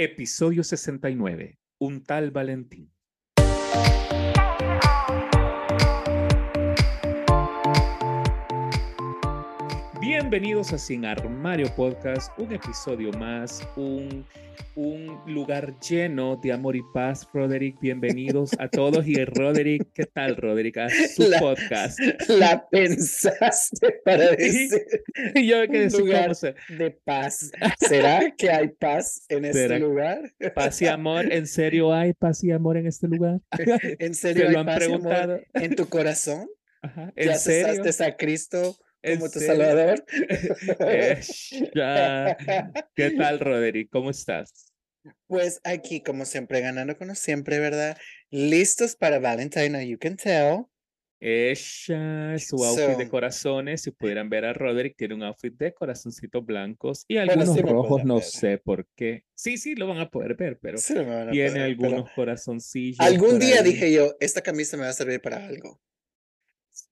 Episodio 69. Un tal Valentín. Bienvenidos a Sin Armario Podcast, un episodio más, un, un lugar lleno de amor y paz. Roderick, bienvenidos a todos. Y Roderick, ¿qué tal, Roderick? A su La- podcast. La pensaste para decir Y yo que un lugar ¿cómo se- de paz. ¿Será que hay paz en este lugar? Paz y amor, ¿en serio hay paz y amor en este lugar? ¿En ¿Se serio lo hay han paz y amor en tu corazón? Ajá, ¿Ya ¿En serio? a Cristo ¿En como tu serio? Salvador? Eh, ya. ¿Qué tal, Roderick? ¿Cómo estás? Pues aquí, como siempre, ganando como siempre, ¿verdad? Listos para Valentine, you can tell. Ella, su outfit de So- corazones, si pudieran ver a Roderick, tiene un outfit de corazoncitos blancos y algunos sí rojos, no ver. sé por qué. Sí, sí, lo van a poder ver, pero Sí tiene poder, pero algunos corazoncillos. Algún día ahí. dije yo, esta camisa me va a servir para algo.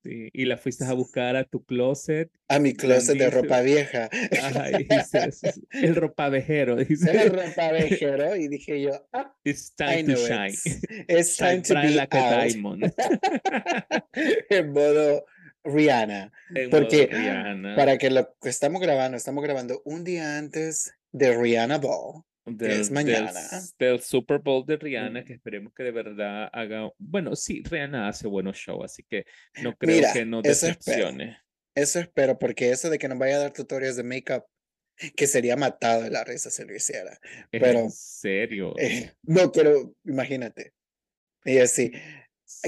Sí, y la fuiste a buscar a tu closet. A mi closet de ropa vieja. Ajá, y dices, el ropavejero, dice. Era ropa viejero y dije yo, ah, It's I time to know shine. it. It's time to Shine be like a out. diamond. en modo Rihanna. En modo Porque Rihanna. para que lo que estamos grabando, estamos grabando un día antes de Rihanna Ball. Del, es mañana. Del, Super Bowl de Rihanna, Mm. que esperemos que de verdad haga. Bueno, sí, Rihanna hace buenos shows, así que no creo Mira, que no eso espero. decepcione. Eso espero, porque eso de que nos vaya a dar tutoriales de makeup, que sería matado de la risa si lo hiciera. Pero, en serio. Eh, no quiero, imagínate. Y así,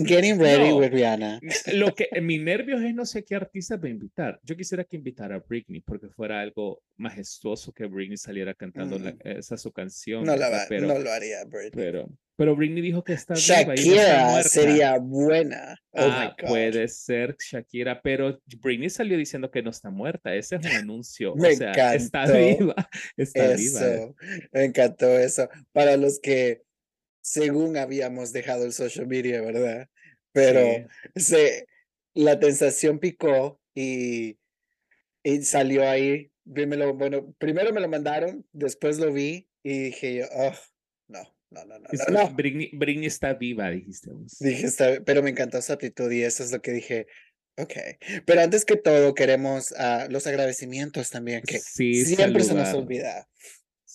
getting ready No. with Rihanna. Lo que mi nervios es no sé qué artista va a invitar. Yo quisiera que invitara a Britney porque fuera algo majestuoso que Britney saliera cantando la- Mm. esa su canción. No, la va- pero, no lo haría, Britney. pero, pero Britney dijo que está viva y no está Shakira sería buena. Oh Ah, puede ser Shakira, pero Britney salió diciendo que no está muerta. Ese es un anuncio. Me o sea, está encantó viva. Está viva. Eso, me encantó eso. Para los que, según habíamos dejado el social media, ¿verdad? Pero Sí. se, la tentación picó y, y salió ahí. Bueno, primero me lo mandaron, después lo vi y dije yo, oh, no, no, no, no, no, no. Britney, Britney está viva, dijiste. Dije, "Está- pero me encantó su actitud y eso es lo que dije. Ok, pero antes que todo queremos ah, los agradecimientos también, que Sí, siempre se nos olvida.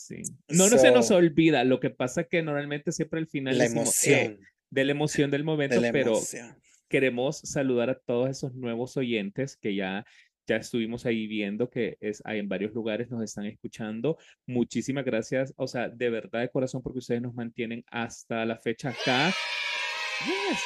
Sí. No, no se nos olvida. Lo que pasa es que normalmente siempre al final La decimos, eh, emoción de la emoción del momento, de pero emoción. queremos saludar a todos esos nuevos oyentes que ya, ya estuvimos ahí viendo que es, hay en varios lugares nos están escuchando. Muchísimas gracias, o sea, de verdad de corazón, porque ustedes nos mantienen hasta la fecha acá.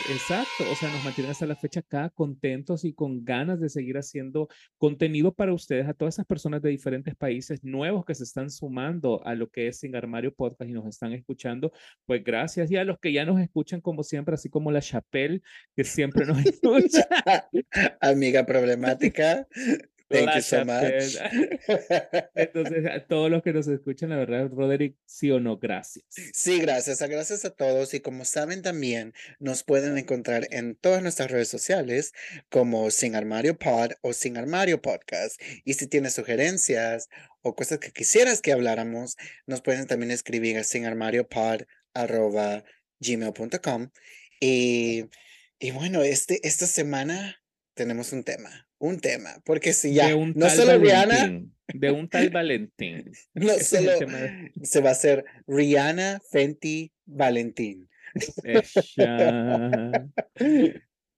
Exacto, o sea, nos mantienen hasta la fecha acá contentos y con ganas de seguir haciendo contenido para ustedes, a todas esas personas de diferentes países nuevos que se están sumando a lo que es Sin Armario Podcast y nos están escuchando, pues gracias. Y a los que ya nos escuchan como siempre, así como la Chapelle, que siempre nos escucha. Amiga problemática, thank you so much. Entonces, a todos los que nos escuchan, la verdad, Roderick, sí o no, gracias. Sí, gracias, gracias a todos y como saben también nos pueden encontrar en todas nuestras redes sociales como Sin Armario Pod o Sin Armario Podcast. Y si tienes sugerencias o cosas que quisieras que habláramos, nos pueden también escribir a sinarmariopod@gmail.com. Y, y bueno, este, esta semana tenemos un tema, un tema, porque si ya no solo Rihanna, de un tal Valentín. no solo se va a hacer Rihanna, Fenty, Valentín. Ella.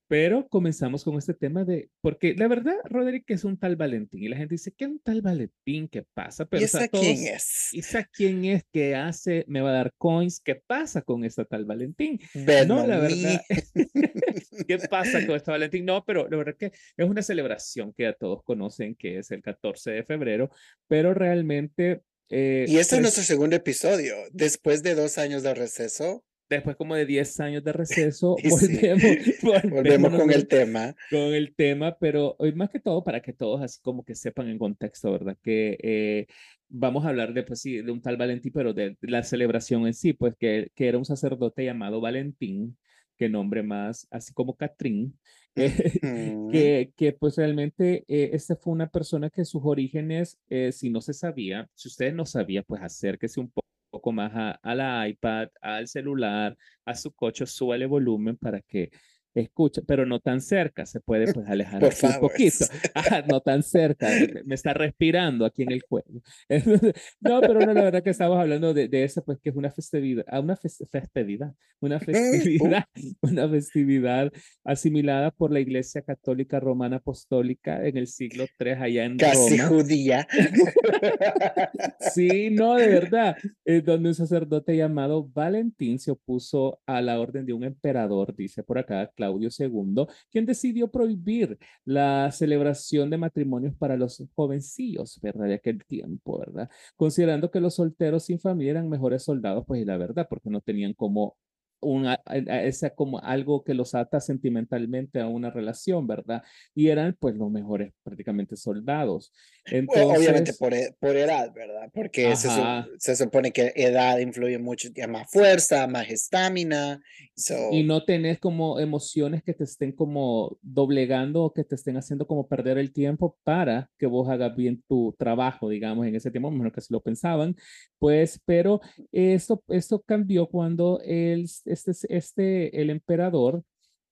Pero comenzamos con este tema de, porque la verdad, Roderick es un tal Valentín y la gente dice, ¿qué es un tal Valentín? ¿Qué pasa? Pero ¿Y o sea, esa quién todos- es? ¿Y esa quién es que hace, me va a dar coins? ¿Qué pasa con esta tal Valentín? Bad No, la verdad. ¿Qué pasa con esta Valentín? No, pero la verdad que es una celebración que ya todos conocen, que es el 14 de febrero, pero realmente... eh, Y este es pues, nuestro segundo episodio. Después de dos años de receso, después como de 10 años de receso, sí, volvemos, volvemos con el tema. con el tema, pero hoy más que todo para que todos así como que sepan en contexto, ¿verdad? Que eh, vamos a hablar de, pues sí, de un tal Valentín, pero de, la celebración en sí, pues que, que era un sacerdote llamado Valentín, que nombre más, así como Catrín, eh, que, que pues realmente eh, esta fue una persona que sus orígenes, eh, si no se sabía, si ustedes no sabían, pues acérquese un poco poco más a, la iPad, al celular, a su coche, súbale volumen para que escucha, pero no tan cerca, se puede pues alejar un poquito, no tan cerca, me está respirando aquí en el cuello. no, pero no, la verdad que estamos hablando de, de eso, pues que es una festividad, ah, una festividad, una festividad, una festividad asimilada por la Iglesia Católica Romana Apostólica en el siglo III allá en Casi judía. sí, no, de verdad, es donde un sacerdote llamado Valentín se opuso a la orden de un emperador, dice por acá, Claudio II, quien decidió prohibir la celebración de matrimonios para los jovencillos, ¿verdad? De aquel tiempo, ¿verdad? Considerando que los solteros sin familia eran mejores soldados, pues la verdad, porque no tenían una, esa como algo que los ata sentimentalmente a una relación, ¿verdad? Y eran pues los mejores prácticamente soldados. Entonces, obviamente por, e, por, edad, ¿verdad? Porque se, se, supone que edad influye mucho, más fuerza, más estamina. Y no tenés como emociones que te estén como doblegando o que te estén haciendo como perder el tiempo para que vos hagas bien tu trabajo, digamos, en ese tiempo, menos que se lo pensaban, pues, pero esto, esto cambió cuando el este, este, el emperador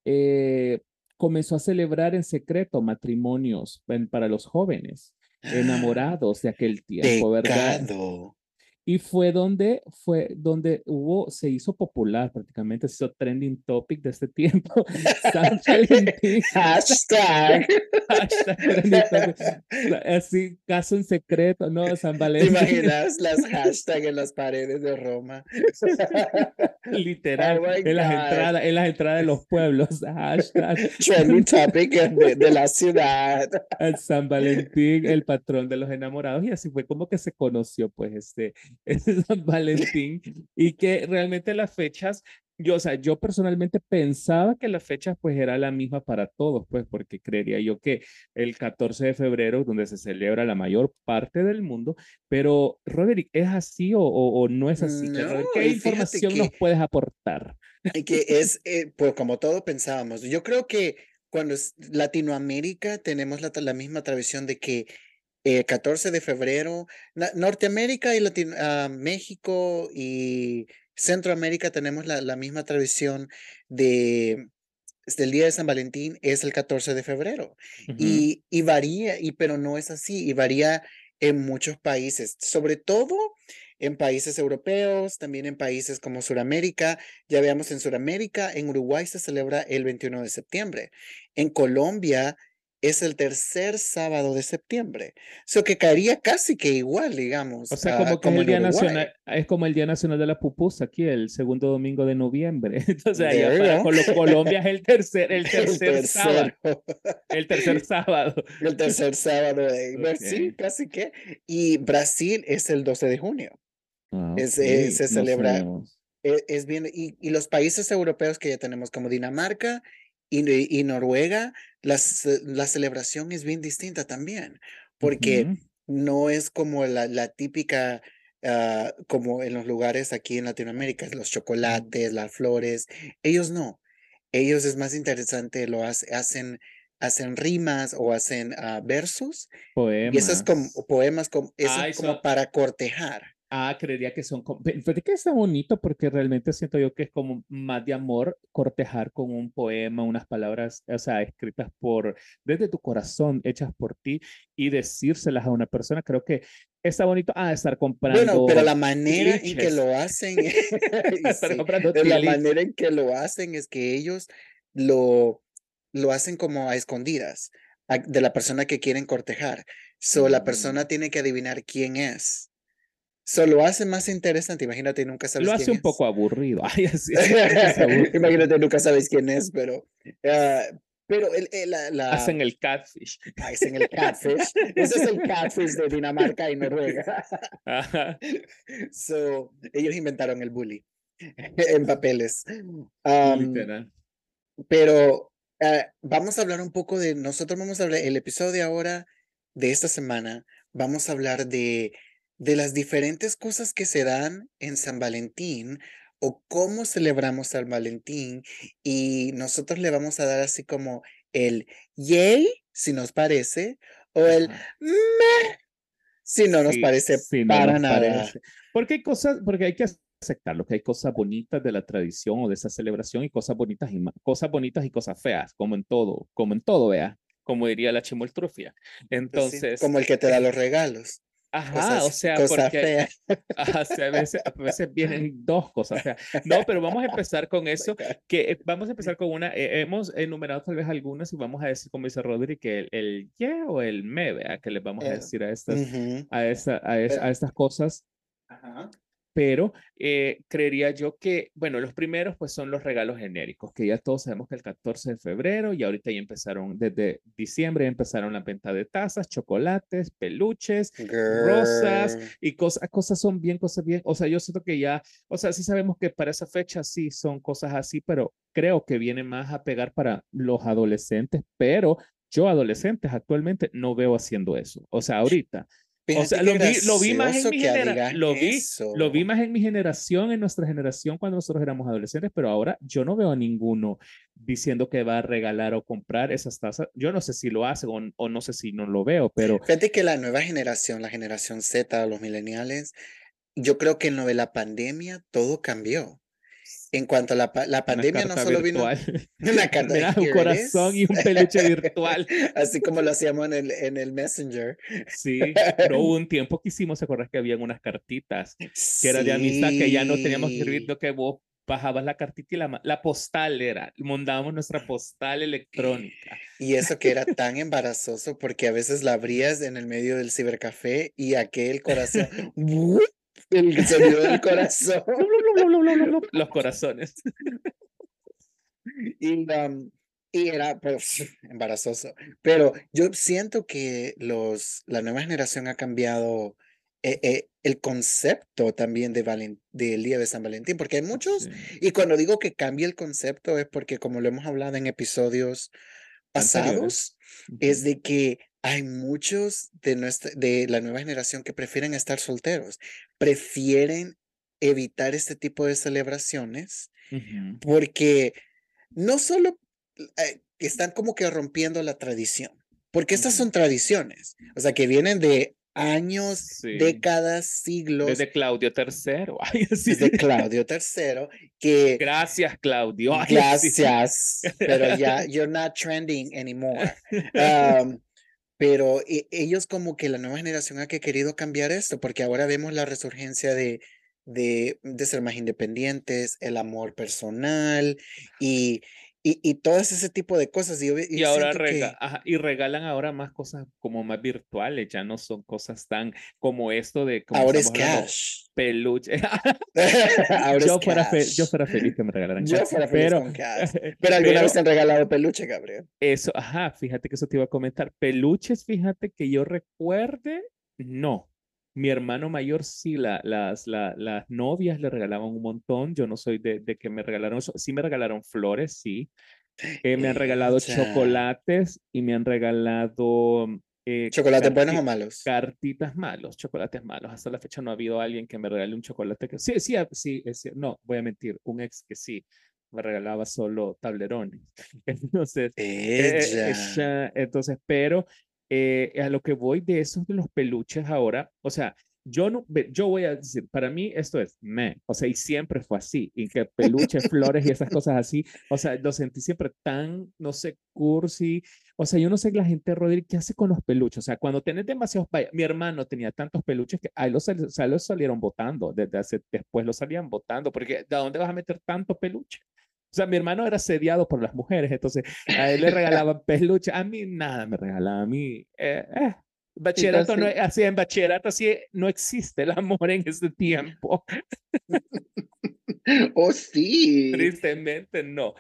eh, comenzó a celebrar en secreto matrimonios para los jóvenes enamorados de aquel tiempo, ¿verdad? Y fue donde, fue donde hubo, se hizo popular prácticamente, se hizo trending topic de este tiempo. San Valentín. Hashtag. Hashtag Así, caso en secreto, ¿no? San Valentín. ¿Te imaginas las hashtags en las paredes de Roma? Literal, oh en, las entradas, en las entradas de los pueblos. Hashtag. Trending topic de, la ciudad. El San Valentín, el patrón de los enamorados. Y así fue como que se conoció, pues, este es San Valentín y que realmente las fechas, yo, o sea, yo personalmente pensaba que las fechas pues era la misma para todos, pues porque creería yo que el 14 de febrero, donde se celebra la mayor parte del mundo, pero Roderick, ¿es así o, o, no es así? ¿Qué información nos puedes aportar? Que es, eh, pues como todo pensábamos, yo creo que cuando es Latinoamérica tenemos la, la misma tradición de que el 14 de febrero. Norteamérica y Latino, ah, México y Centroamérica tenemos la, la misma tradición de el día de San Valentín es el 14 de febrero y, y, varía, y, pero no es así, y varía en muchos países, sobre todo en países europeos, también en países como Sudamérica. Ya veamos en Sudamérica, en Uruguay se celebra el 21 de septiembre. En Colombia es el tercer sábado de septiembre. Eso que caería casi que igual, digamos. O sea, como, como el Día Nacional, es como el Día Nacional de la Pupusa aquí, el segundo domingo de noviembre. Entonces, allá para Colombia es el tercer, el tercer sábado. El tercer sábado. El tercer sábado de sí, casi que. Y Brasil es el 12 de junio. Ah, es, eh, se celebra. E, es, bien, y, y los países europeos que ya tenemos como Dinamarca y, y Noruega, las, la celebración es bien distinta también, porque no es como la, la típica, uh, como en los lugares aquí en Latinoamérica, los chocolates, las flores, ellos no. Ellos es más interesante, lo hacen, hacen rimas o hacen uh, versos. Poemas. Y eso es como poemas, como, eso es como para cortejar. Ah, creería que son, fíjate que está bonito porque realmente siento yo que es como más de amor cortejar con un poema, unas palabras, o sea, escritas por, desde tu corazón, hechas por ti y decírselas a una persona. Creo que está bonito, ah, estar comprando. Bueno, pero la manera en que lo hacen, la manera en que lo hacen es que ellos lo, lo hacen como a escondidas de la persona que quieren cortejar. So, la mm. persona tiene que adivinar quién es. Solo hace más interesante. Imagínate, nunca sabes. Lo hace un poco aburrido. Imagínate, nunca sabes quién es, pero. Ah, pero el, la, Hacen el catfish. Hacen el catfish. Ese es el catfish de Dinamarca y Noruega. so, ellos inventaron el bully en papeles. Literal. Pero ah, vamos a hablar un poco de. Nosotros vamos a hablar. El episodio de ahora, de esta semana, vamos a hablar de de las diferentes cosas que se dan en San Valentín o cómo celebramos San Valentín y nosotros le vamos a dar así como el yay, si nos parece, o el me, si no nos parece para nada. Porque hay cosas, porque hay que aceptarlo, que hay cosas bonitas de la tradición o de esa celebración y cosas bonitas y cosas bonitas y cosas feas, como en todo, como en todo, vea, como diría la chimoltrufia. Pues Entonces, como el que te da los regalos. Ajá, o sea, porque a, veces, a veces vienen dos cosas. no, pero vamos a empezar con eso, que eh, vamos a empezar con una, eh, hemos enumerado tal vez algunas y vamos a decir, como dice Rodri, que el, el yeah o el me, vea, que les vamos a decir a estas, a, esta, a, a, estas cosas. Ajá pero eh, creería yo que, bueno, los primeros pues son los regalos genéricos, que ya todos sabemos que el 14 de febrero y ahorita ya empezaron, desde diciembre empezaron la venta de tazas, chocolates, peluches, rosas y cosas, cosas son bien, cosas bien, o sea, yo siento que ya, o sea, sí sabemos que para esa fecha sí son cosas así, pero creo que viene más a pegar para los adolescentes, pero yo adolescentes actualmente no veo haciendo eso, o sea, ahorita o sea, lo vi, lo vi, más en mi generación, lo vi, lo vi más en mi generación, en nuestra generación cuando nosotros éramos adolescentes, pero ahora yo no veo a ninguno diciendo que va a regalar o comprar esas tazas. Yo no sé si lo hace o, o no sé si no lo veo, pero... Fíjate que la nueva generación, la generación Z, los millennials, yo creo que en lo de la pandemia todo cambió. En cuanto a la, la pandemia, no solo virtual. vino una carta Mira, un corazón y un peluche virtual. Así como lo hacíamos en el, en el Messenger. Sí, pero hubo un tiempo que hicimos, ¿se acuerdas que habían unas cartitas que era de amistad que ya no teníamos que escribir, que vos bajabas la cartita y la, la postal era, mandábamos nuestra postal electrónica. Y eso que era tan embarazoso porque a veces la abrías en el medio del cibercafé y aquel corazón el sonido del corazón. Los corazones. Y, y era pues, embarazoso. Pero yo siento que los, la nueva generación ha cambiado eh, eh, el concepto también de del Día de San Valentín, porque hay muchos, y cuando digo que cambia el concepto es porque como lo hemos hablado en episodios pasados, es de que hay muchos de, nuestra, de la nueva generación que prefieren estar solteros, prefieren evitar este tipo de celebraciones porque no solo eh, están como que rompiendo la tradición, porque estas son tradiciones, o sea, que vienen de años, décadas, siglos. Desde Claudio III. Desde Claudio III, que... Gracias, Claudio. gracias, pero ya, you're not trending anymore. Um, pero e, ellos como que la nueva generación ha que querido cambiar esto, porque ahora vemos la resurgencia de, de, de ser más independientes, el amor personal y, y, y todas ese tipo de cosas. Y, y, ahora y regalan ahora más cosas como más virtuales, ya no son cosas tan como esto de... Como ahora es cash. Peluche. yo, fuera yo fuera feliz que me regalaran yo Fuera feliz pero, con cash. pero alguna vez te han regalado peluche, Gabriel. Eso, ajá, fíjate que eso te iba a comentar. Peluches, fíjate que yo recuerde, no. Mi hermano mayor sí, la, las, la, las novias le regalaban un montón. Yo no soy de, de que me regalaron eso. Sí me regalaron flores, sí. Eh, me han regalado chocolates y me han regalado... Eh, ¿Chocolates buenos o malos? Cartitas malos, chocolates malos. Hasta la fecha no ha habido alguien que me regale un chocolate que... Sí, sí, sí, sí, no, voy a mentir. Un ex que sí me regalaba solo tablerones. Entonces, eh, ella. entonces, pero eh, a lo que voy de esos de los peluches ahora, o sea, yo no, yo voy a decir, para mí esto es me, o sea, y siempre fue así, y que peluches, flores y esas cosas así, o sea, lo sentí siempre tan, no sé, cursi, o sea, yo no sé la gente, Rodríguez, ¿qué hace con los peluches? O sea, cuando tenés demasiados, mi hermano tenía tantos peluches que ahí los, o sea, los salieron votando, desde hace, después los salían votando, porque ¿de dónde vas a meter tanto peluche? O sea, mi hermano era sediado por las mujeres, entonces a él le regalaban peluche, a mí nada me regalaba, a mí, eh, eh. Bachillerato no, así en bachillerato así no existe el amor en este tiempo. oh, sí. Tristemente no.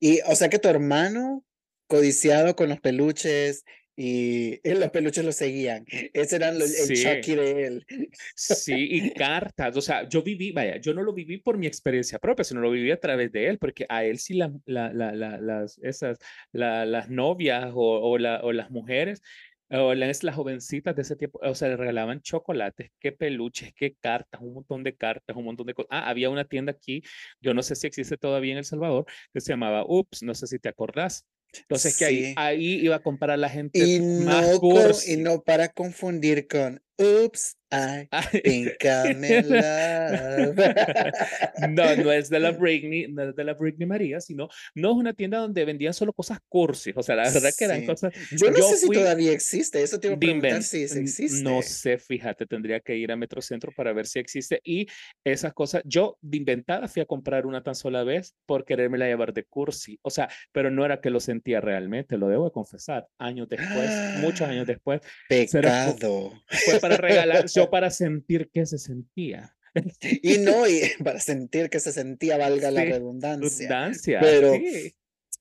Y, o sea que tu hermano, codiciado con los peluches y los peluches lo seguían. Ese era el Chucky de él. Sí, y cartas. O sea, yo viví, vaya, yo no lo viví por mi experiencia propia, sino lo viví a través de él, porque a él sí la, la, la, las, esas, las novias o, o, o las mujeres o las, las jovencitas de ese tiempo, o sea, le regalaban chocolates, qué peluches, qué cartas, un montón de cartas, un montón de cosas. Ah, había una tienda aquí, yo no sé si existe todavía en El Salvador, que se llamaba Ups, no sé si te acordás. Entonces, que ahí, ahí iba a comprar la gente y más no, Y no para confundir con Oops, I think I'm in love. no, no es de la Britney, no es de la Britney María, sino no es una tienda donde vendían solo cosas cursis, o sea, la verdad que eran cosas. Yo no sé si todavía existe, eso te iba a preguntar si existe. No sé, fíjate, tendría que ir a Metrocentro para ver si existe y esas cosas, yo de inventada fui a comprar una tan sola vez por quererme la llevar de cursi, o sea, pero no era que lo sentía realmente, lo debo confesar, años después, muchos años después. Pecado. Fue, para regalar, yo para sentir que se sentía. Y no, y para sentir que se sentía, valga la redundancia. redundancia pero,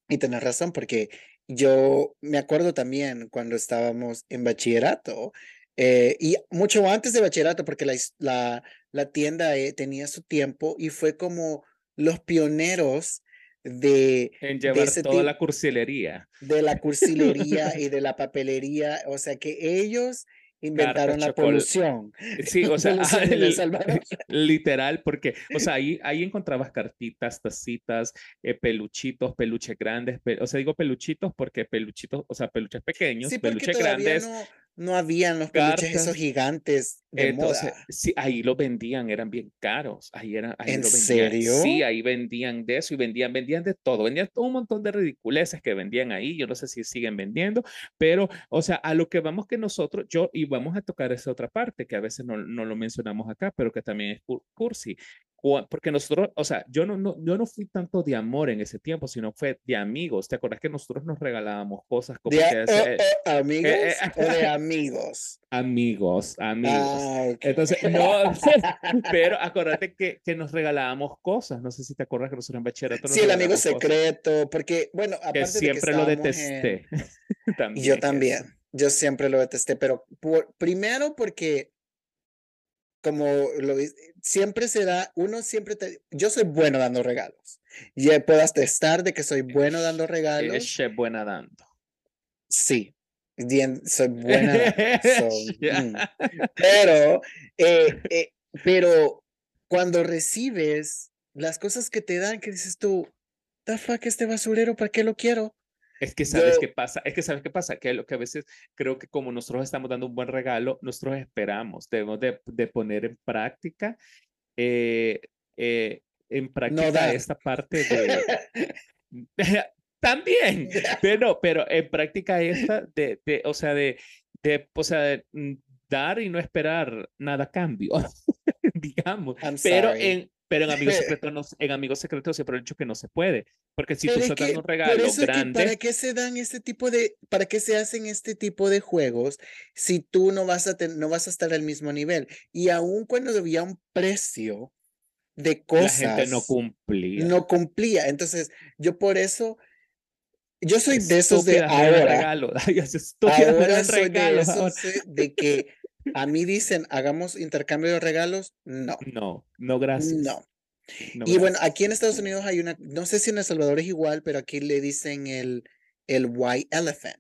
y tenés razón, porque yo me acuerdo también cuando estábamos en bachillerato, eh, y mucho antes de bachillerato, porque la, la, la tienda eh, tenía su tiempo y fue como los pioneros de, en llevar toda la cursilería. De la cursilería y de la papelería, o sea que ellos inventaron la polución. Sí, o sea, literal, porque, o sea, ahí, ahí encontrabas cartitas, tacitas, eh, peluchitos, peluches grandes, o sea, digo peluchitos porque peluchitos, o sea, peluches pequeños, peluches grandes no habían los peluches esos gigantes de Entonces, moda. Sí, ahí lo vendían, eran bien caros. Ahí era, ahí ¿En lo vendían. serio? Sí, ahí vendían de eso y vendían, vendían de todo. Vendían un montón de ridiculeces que vendían ahí. Yo no sé si siguen vendiendo, pero, o sea, a lo que vamos que nosotros, yo, y vamos a tocar esa otra parte que a veces no, no lo mencionamos acá, pero que también es cursi porque nosotros, o sea, yo no, no, yo no fui tanto de amor en ese tiempo, sino fue de amigos. ¿Te acuerdas que nosotros nos regalábamos cosas como ¿De que eh, eh, amigos eh, o de amigos? Amigos, amigos. Ah, Entonces, no, pero acuérdate que, que nos regalábamos cosas. No sé si te acuerdas que nosotros en bachillerato Sí, el amigo secreto, porque, bueno, aparte que siempre de que lo detesté. también, yo también. Yo siempre lo detesté, pero por, primero porque como lo siempre se da, uno siempre te, yo soy bueno dando regalos. Ya puedo atestar de que soy bueno dando regalos. Es buena dando. Sí, soy buena. Mm. Pero, eh, eh, pero cuando recibes las cosas que te dan, que dices tú, the fuck este basurero, ¿para qué lo quiero? Es que sabes qué pasa, es que sabes qué pasa, que lo que a veces creo que como nosotros estamos dando un buen regalo, nosotros esperamos, debemos de, de poner en práctica, eh, eh, en práctica esta parte de... También, pero, pero en práctica esta de, de o sea, de, de, o sea, de mm, dar y no esperar nada a cambio, digamos. pero en, pero en Amigos Secretos, no, en Amigos Secretos siempre he dicho que no se puede. Porque si tú sacas un regalo grande. ¿Para qué se dan este tipo de, para qué se hacen este tipo de juegos si tú no vas a, no vas a estar al mismo nivel? Y aún cuando había un precio de cosas. La gente no cumplía. No cumplía. Entonces, yo por eso. Yo soy de esos de ahora. Regalo. ahora soy de esos de que a mí dicen, hagamos intercambio de regalos. No. No, no, gracias. No. y bueno, aquí en Estados Unidos hay una, no sé si en El Salvador es igual, pero aquí le dicen el, el white elephant.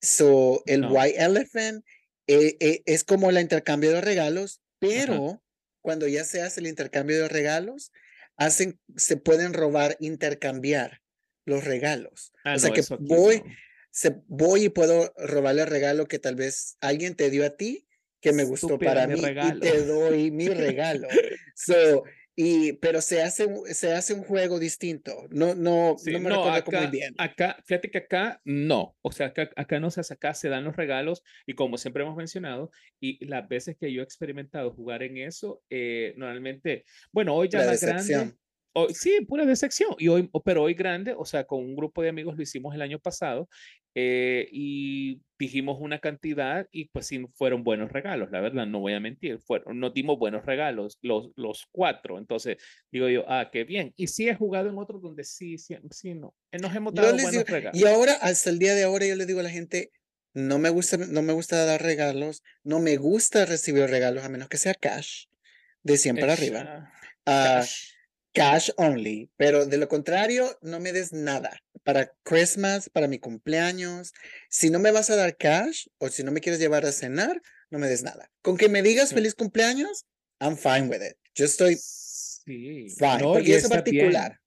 So, el white elephant eh, eh, es como el intercambio de regalos, pero cuando ya se hace el intercambio de regalos, hacen, se pueden robar, intercambiar los regalos. Ah, o sea que voy, se, voy y puedo robarle el regalo que tal vez alguien te dio a ti que me gustó para mí y te doy mi regalo. So, y, pero se hace, se hace un juego distinto. No, no, no me no, acá, muy bien. Acá, fíjate que acá no. O sea, acá, acá no se hace, acá se dan los regalos y como siempre hemos mencionado, y las veces que yo he experimentado jugar en eso, eh, normalmente, bueno, hoy ya más grande. Hoy, sí, pura decepción. Y hoy, pero hoy grande, o sea, con un grupo de amigos lo hicimos el año pasado eh, y dijimos una cantidad y pues sí fueron buenos regalos, la verdad, no voy a mentir, fueron, nos dimos buenos regalos los, los cuatro, entonces digo yo, ah, qué bien. Y sí he jugado en otros donde sí, sí, sí no, eh, nos hemos dado buenos regalos. Y ahora, hasta el día de ahora, yo le digo a la gente, no me gusta, no me gusta dar regalos, no me gusta recibir regalos a menos que sea cash, de 100 para arriba. Uh, cash only, pero de lo contrario, no me des nada. Para Christmas, para mi cumpleaños, si no me vas a dar cash o si no me quieres llevar a cenar, no me des nada. Con que me digas feliz cumpleaños, I'm fine with it. Yo estoy sí. fine, porque es particular.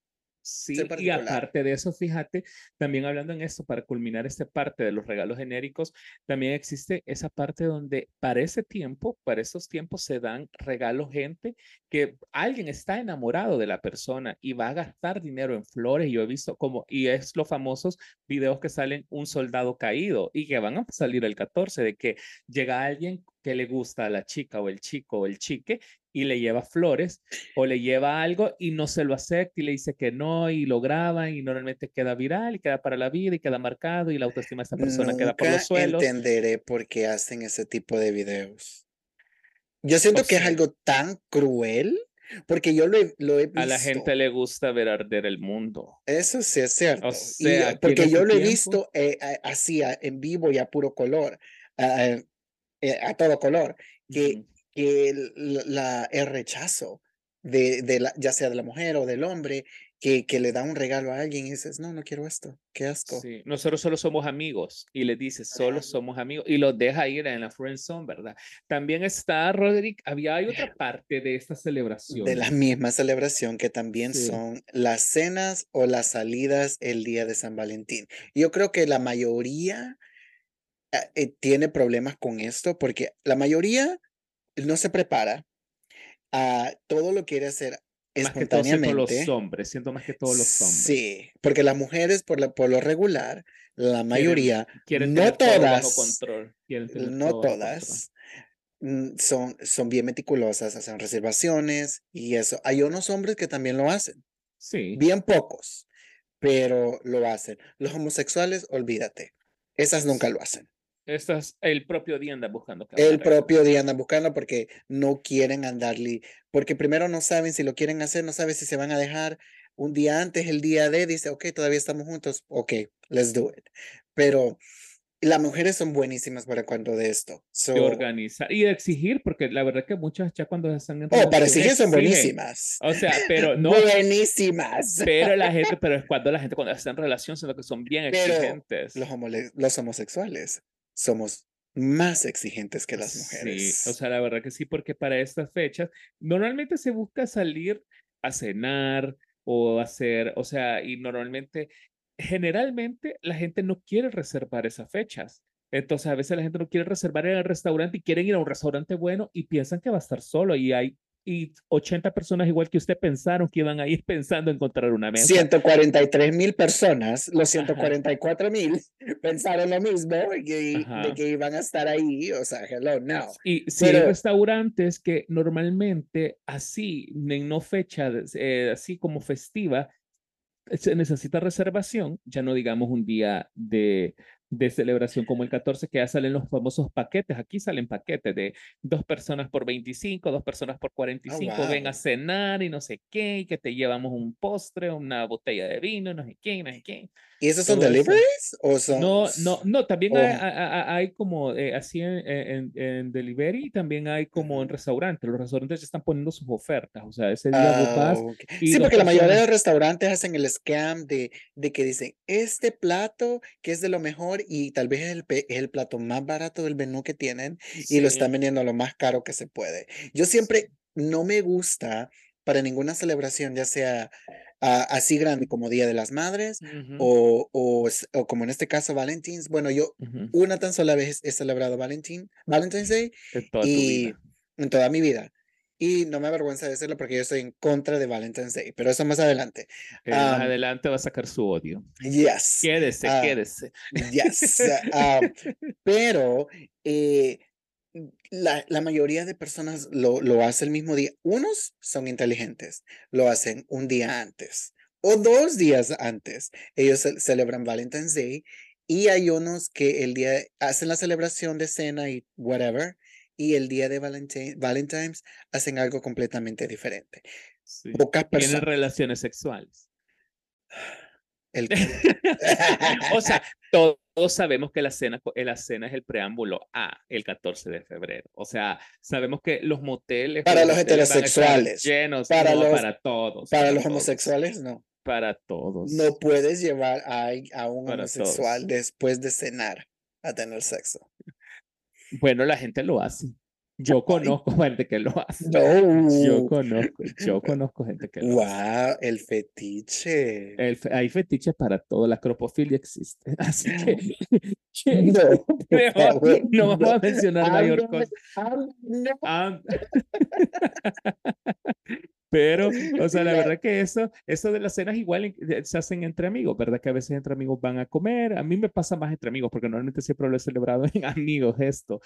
Sí, y aparte de eso, fíjate, también hablando en esto, para culminar esta parte de los regalos genéricos, también existe esa parte donde para ese tiempo, para esos tiempos se dan regalos gente que alguien está enamorado de la persona y va a gastar dinero en flores. Yo he visto como, y es los famosos videos que salen un soldado caído y que van a salir el 14 de que llega alguien que le gusta a la chica o el chico o el chique y le lleva flores o le lleva algo y no se lo acepta y le dice que no y lo graban y normalmente queda viral y queda para la vida y queda marcado y la autoestima de esa persona queda por los suelos. entenderé por qué hacen ese tipo de videos. Yo siento que es algo tan cruel porque yo lo he, visto. A la gente le gusta ver arder el mundo. Eso sí es cierto. porque yo lo he visto eh, así en vivo y a puro color, a, eh, todo color, que el, la, el rechazo de, de la, ya sea de la mujer o del hombre que, que, le da un regalo a alguien y dices, no, no quiero esto, qué asco. Sí, nosotros solo somos amigos y le dices, solo somos amigos y los deja ir en la friend zone, ¿verdad? También está, Roderick, había hay otra parte de esta celebración. De la misma celebración que también son las cenas o las salidas el día de San Valentín. Yo creo que la mayoría eh, eh, tiene problemas con esto porque la mayoría no se prepara, a todo lo quiere hacer espontáneamente. Más que los hombres, siento más que todos los hombres. Sí, porque las mujeres por, la, por lo regular, la mayoría, no todas, control. no todas, mm, son, son bien meticulosas, hacen reservaciones y eso. Hay unos hombres que también lo hacen. Sí. Bien pocos, pero lo hacen. Los homosexuales, olvídate. Esas nunca lo hacen. Estás, el propio día andan buscando. El propio día andan buscando porque no quieren andarle, porque primero no saben si lo quieren hacer, no saben si se van a dejar un día antes, el día de, dice, ok, todavía estamos juntos, ok, let's do it. Pero las mujeres son buenísimas para cuando de esto. de organizar y de exigir, porque la verdad que muchas ya cuando están en Oh, para exigir son buenísimas. O sea, pero no. buenísimas. Pero la gente, pero es cuando la gente cuando está en relación, sino que son bien exigentes. Los, los homosexuales somos más exigentes que las mujeres. Sí, o sea, la verdad que sí, porque para estas fechas normalmente se busca salir a cenar o hacer, o sea, y normalmente, generalmente la gente no quiere reservar esas fechas. Entonces, a veces la gente no quiere reservar en el restaurante y quieren ir a un restaurante bueno y piensan que va a estar solo y hay y 80 personas igual que usted pensaron que iban a ir pensando encontrar una mesa. 143 mil personas, los 144 mil pensaron lo mismo de que iban a estar ahí, o sea, hello, no. Y si hay restaurantes que normalmente así, en no fecha, eh, así como festiva, se necesita reservación, ya no digamos un día de, de celebración como el 14, que ya salen los famosos paquetes. Aquí salen paquetes de dos personas por 25, dos personas por 45, ven a cenar y no sé qué, y que te llevamos un postre, una botella de vino, no sé qué, no sé qué. ¿Y esos son deliveries o son? No, no, no, también hay, hay, como eh, así en, en, delivery, también hay como en restaurantes. Los restaurantes ya están poniendo sus ofertas, o sea, ese día oh, Sí, porque la mayoría de los restaurantes hacen el scam de, de que dicen, este plato que es de lo mejor y tal vez es el, es el plato más barato del menú que tienen y lo están vendiendo a lo más caro que se puede. Yo siempre no me gusta para ninguna celebración, ya sea así grande como Día de las Madres o, o, o, como en este caso Valentine's. Bueno, yo una tan sola vez he celebrado Valentín, Valentine's Day y en toda mi vida. Y no me avergüenza decirlo porque yo estoy en contra de Valentine's Day, pero eso más adelante. más adelante va a sacar su odio. Yes. Quédese, uh, quédese. Yes. pero eh, la, la, mayoría de personas lo, lo hace el mismo día. Unos son inteligentes, lo hacen un día antes o dos días antes. Ellos celebran Valentine's Day y hay unos que el día hacen la celebración de cena y whatever y el día de Valentine, Valentine's hacen algo completamente diferente. Pocas personas. Tienen relaciones sexuales. o sea, todos sabemos que la cena, la cena es el preámbulo a el 14 de febrero. O sea, sabemos que los moteles. Para los heterosexuales. Llenos, para, los, para todos. Para, los homosexuales, no. Para todos. No puedes llevar a, a un homosexual después de cenar a tener sexo. Bueno, la gente lo hace. Yo conozco gente que lo hace. Yo conozco, yo conozco gente que lo hace. Wow, el fetiche. El hay fetiches para todo, la cropofilia existe. Así que, no, vamos a mencionar mayor cosa. Pero, o sea, la verdad que eso, eso de las cenas igual eh, se hacen entre amigos, ¿verdad? Que a veces entre amigos van a comer. A mí me pasa más entre amigos, porque normalmente siempre lo he celebrado en amigos esto.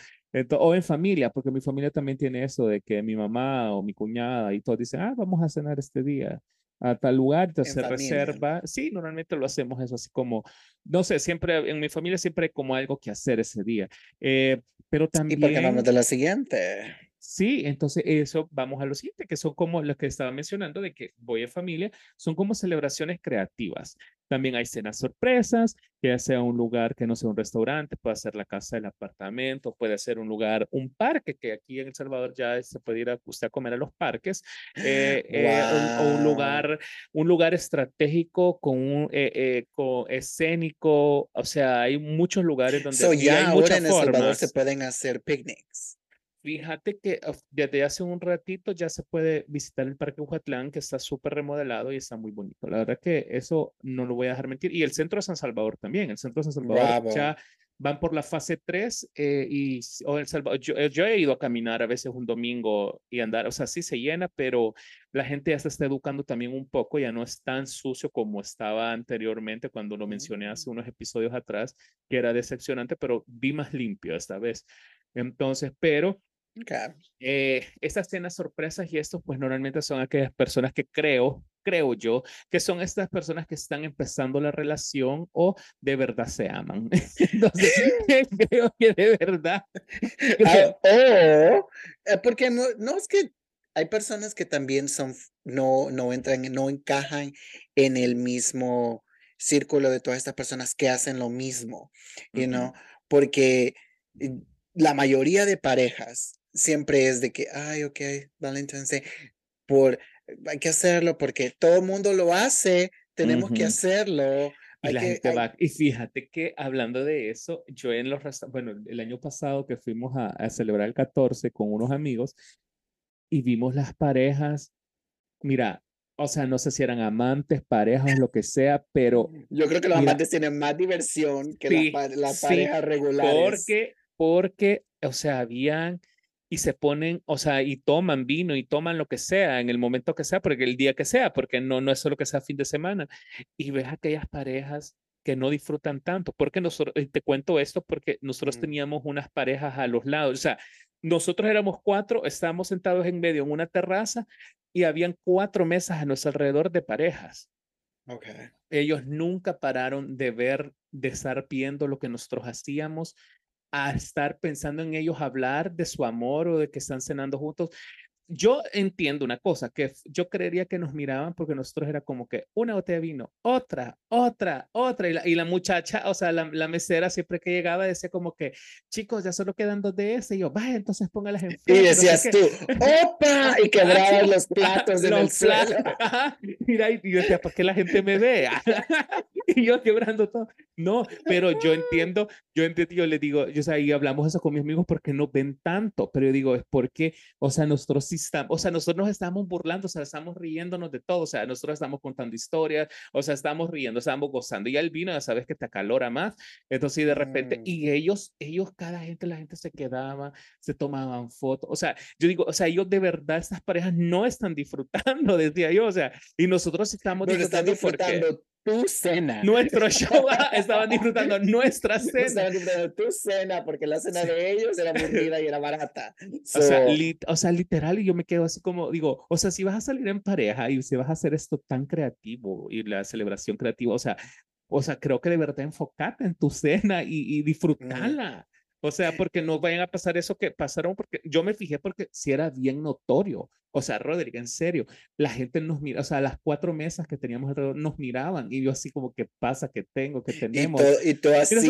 o en familia, porque mi familia también tiene eso de que mi mamá o mi cuñada y todos dicen, ah, vamos a cenar este día a tal lugar, entonces se reserva. Sí, normalmente lo hacemos eso así como, no sé, siempre en mi familia siempre hay como algo que hacer ese día. Eh, pero también... ¿Y por qué vamos de la siguiente? Sí, entonces eso vamos a lo siguiente, que son como lo que estaba mencionando de que voy en familia, son como celebraciones creativas. También hay cenas sorpresas, que sea un lugar que no sea un restaurante, puede ser la casa del apartamento, puede ser un lugar, un parque, que aquí en El Salvador ya se puede ir a, usted a comer a los parques, eh, eh, o un lugar, un lugar estratégico con un eh, con escénico, o sea, hay muchos lugares donde ya hay ahora en El Salvador se pueden hacer picnics. Fíjate que desde hace un ratito ya se puede visitar el Parque Ujatlán, que está súper remodelado y está muy bonito. La verdad que eso no lo voy a dejar mentir. Y el centro de San Salvador también. El centro de San Salvador ya van por la fase 3 eh, y o el Salvador, yo, yo, he ido a caminar a veces un domingo y andar, o sea, sí se llena, pero la gente ya se está educando también un poco, ya no es tan sucio como estaba anteriormente cuando lo mencioné hace mm. unos episodios atrás, que era decepcionante, pero vi más limpio esta vez. Entonces, pero eh, estas cenas sorpresas y esto, pues normalmente son aquellas personas que creo, creo yo, que son estas personas que están empezando la relación o de verdad se aman. Entonces, creo que de verdad. Ah, o, eh, porque no, no es que hay personas que también son, no, no entran, no encajan en el mismo círculo de todas estas personas que hacen lo mismo, you know, porque mm, la mayoría de parejas siempre es de que, ay, ok, Valentine's Day, por, hay que hacerlo porque todo el mundo lo hace, tenemos que hacerlo. Y la gente va. Y fíjate que hablando de eso, yo en los bueno, el año pasado que fuimos a, a, celebrar el 14 con unos amigos y vimos las parejas, mira, o sea, no sé si eran amantes, parejas, lo que sea, pero... Yo creo que los amantes tienen más diversión que las la parejas regulares. Porque, porque, o sea, habían y se ponen, o sea, y toman vino y toman lo que sea en el momento que sea, porque el día que sea, porque no, no es solo que sea fin de semana. Y ves aquellas parejas que no disfrutan tanto. Porque nosotros, te cuento esto porque nosotros mm. teníamos unas parejas a los lados. O sea, nosotros éramos cuatro, estábamos sentados en medio en una terraza y habían cuatro mesas a nuestro alrededor de parejas. Okay. Ellos nunca pararon de ver, de estar viendo lo que nosotros hacíamos, a estar pensando en ellos hablar de su amor o de que están cenando juntos yo entiendo una cosa, que yo creería que nos miraban porque nosotros era como que una botella de vino, otra, otra, otra, y la, y la muchacha, o sea, la, la, mesera siempre que llegaba decía como que, chicos, ya solo quedan dos de ese, y yo, vaya, entonces póngalas en Y decías tú, ¡opa! Y quebraban los platos en el suelo. Mira, y yo decía, ¿para qué la gente me vea? y yo quebrando todo. No, pero yo entiendo, yo entiendo, yo le digo, yo, o sea, y hablamos eso con mis amigos porque no ven tanto, pero yo digo, es porque, o sea, nosotros sí o sea, nosotros nos estamos burlando, o sea, estamos riéndonos de todo, o sea, nosotros estamos contando historias, o sea, estamos riendo, estamos gozando, y el vino ya sabes que te acalora más, entonces de repente, mm. y ellos, ellos, cada gente, la gente se quedaba, se tomaban fotos, o sea, yo digo, o sea, ellos de verdad, estas parejas no están disfrutando, decía yo, o sea, y nosotros estamos disfrutando, disfrutando tu cena. Nuestro show, estaban disfrutando nuestra cena. Estaban disfrutando tu cena, porque la cena de ellos era aburrida y era barata. O, sea, o sea, literal, y yo me quedo así como, digo, o sea, si vas a salir en pareja y si vas a hacer esto tan creativo y la celebración creativa, o sea, o sea, creo que de verdad enfocate en tu cena y, y disfrutarla. O sea, porque no vayan a pasar eso que pasaron, porque yo me fijé porque si era bien notorio. O sea, Roderick, en serio, la gente nos mira, o sea, las cuatro mesas que teníamos alrededor nos miraban y yo así como, ¿qué pasa? ¿Qué tengo? ¿Qué tenemos? Y todo, así,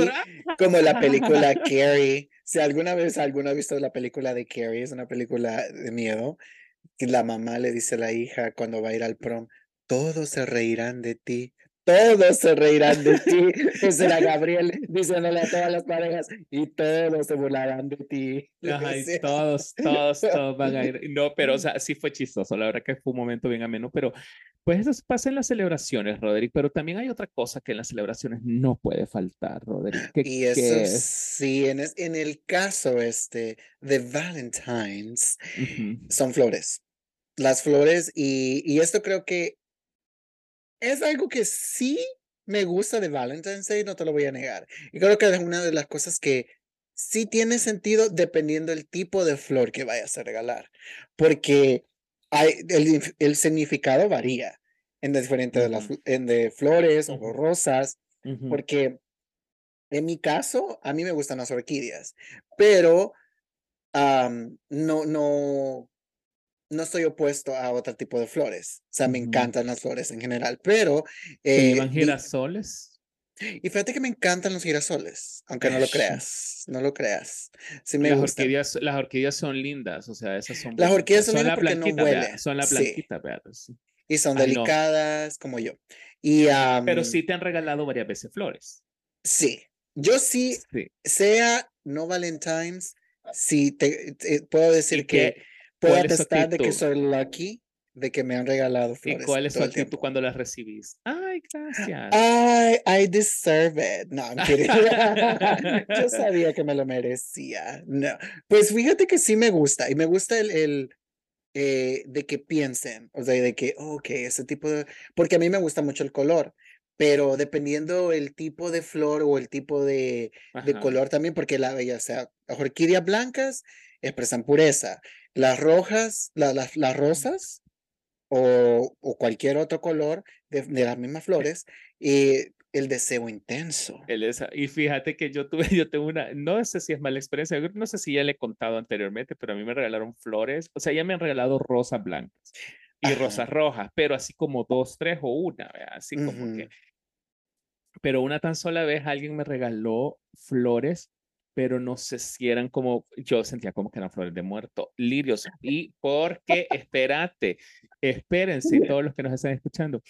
como la película Carrie. Si alguna vez alguno ha visto la película de Carrie, es una película de miedo, que la mamá le dice a la hija cuando va a ir al prom, todos se reirán de ti, todos se reirán de ti. Ese era Gabriel diciéndole a todas las parejas y todos se burlarán de ti. Ajá, y todos, todos, todos van a ir. No, pero o sea, sí fue chistoso. La verdad que fue un momento bien ameno, pero pues eso pasa en las celebraciones, Roderick. Pero también hay otra cosa que en las celebraciones no puede faltar, Roderick. y eso sí, en, en, el caso este de Valentine's, son flores. Las flores y, y esto creo que es algo que sí me gusta de Valentine's Day, no te lo voy a negar. Y creo que es una de las cosas que sí tiene sentido dependiendo del tipo de flor que vayas a regalar. Porque hay, el, el significado varía en diferentes de las en de flores o rosas. Porque en mi caso, a mí me gustan las orquídeas, pero no, no, no estoy opuesto a otro tipo de flores. O sea, me encantan las flores en general, pero... Eh, ¿Te girasoles? Y fíjate que me encantan los girasoles, aunque no lo creas, no lo creas. Sí me las, orquídeas, las orquídeas son lindas, o sea, esas son... Las orquídeas son, lindas porque no huelen. son la blanquita, sí. Y son delicadas, como yo. Y, Pero sí te han regalado varias veces flores. Sí, yo sí, sea no Valentine's, sí te, puedo decir que Puedo atestar de que soy lucky de que me han regalado flores. ¿Y cuál es tu actitud cuando las recibís? Ay, gracias. Ay, I deserve it. No, I'm kidding. Yo sabía que me lo merecía. No. Pues fíjate que sí me gusta. Y me gusta el, el eh, de que piensen. O sea, de que, ok, ese tipo de. Porque a mí me gusta mucho el color. Pero dependiendo el tipo de flor o el tipo de, de color también, porque la, ya sea, las orquídeas blancas expresan pureza las rojas, las, las rosas o, o, cualquier otro color de, de las mismas flores y el deseo intenso. El esa, y fíjate que yo tuve, yo tengo una, no sé si es mala experiencia, no sé si ya le he contado anteriormente, pero a mí me regalaron flores, o sea, ya me han regalado rosas blancas y rosas rojas, pero así como dos, tres o una, así como que. Pero una tan sola vez alguien me regaló flores pero no sé si eran como, yo sentía como que eran flores de muerto, lirios. Y porque, espérate, espérense todos los que nos están escuchando.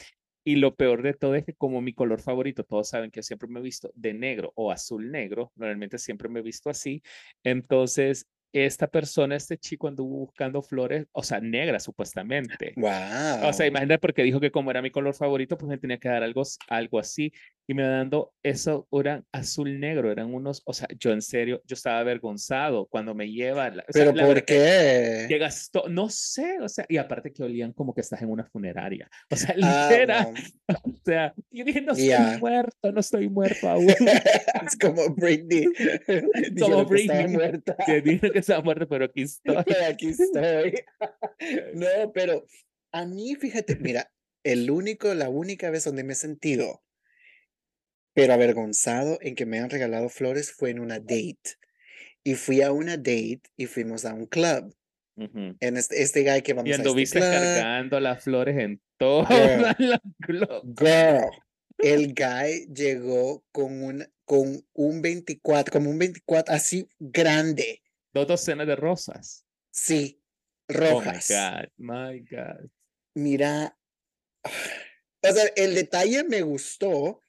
Y lo peor de todo es que como mi color favorito, todos saben que siempre me he visto de negro o azul negro, normalmente siempre me he visto así, entonces esta persona, este chico anduvo buscando flores, o sea, negras supuestamente. Wow. O sea, imagínate porque dijo que como era mi color favorito, pues me tenía que dar algo, algo así. Y me dando eso, eran azul negro, eran unos, o sea, yo en serio, yo estaba avergonzado cuando me lleva. ¿Pero por qué? Que gastó, no sé, o sea, y aparte que olían como que estás en una funeraria. O sea, ah, literal. O sea, yo dije, no estoy muerto, no estoy muerto aún. es como Britney. como Britney. muerta. Que dijo que estaba muerto, pero aquí estoy. aquí estoy. no, pero a mí, fíjate, mira, el único, la única vez donde me he sentido pero avergonzado en que me han regalado flores fue en una date. Y fui a una date y fuimos a un club. En este, este guy que vamos y a este cargando las flores en todo el club. Girl, el guy llegó con un, con un 24, como un 24 así grande. Dos docenas de rosas. Sí, rojas. Oh my God, my God. Mira, o sea, el detalle me gustó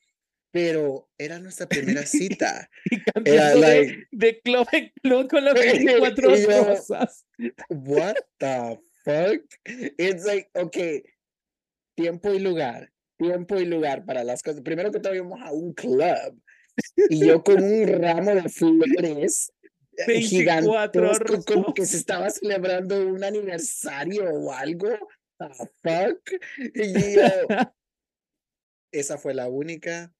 pero era nuestra primera cita. era like, de, club en club con las 24 rosas. What the fuck? It's like, okay, tiempo y lugar, tiempo y lugar para las cosas. Primero que todo íbamos a un club y yo con un ramo de flores gigantesco, como que se estaba celebrando un aniversario o algo. The fuck? Y yo, esa fue la única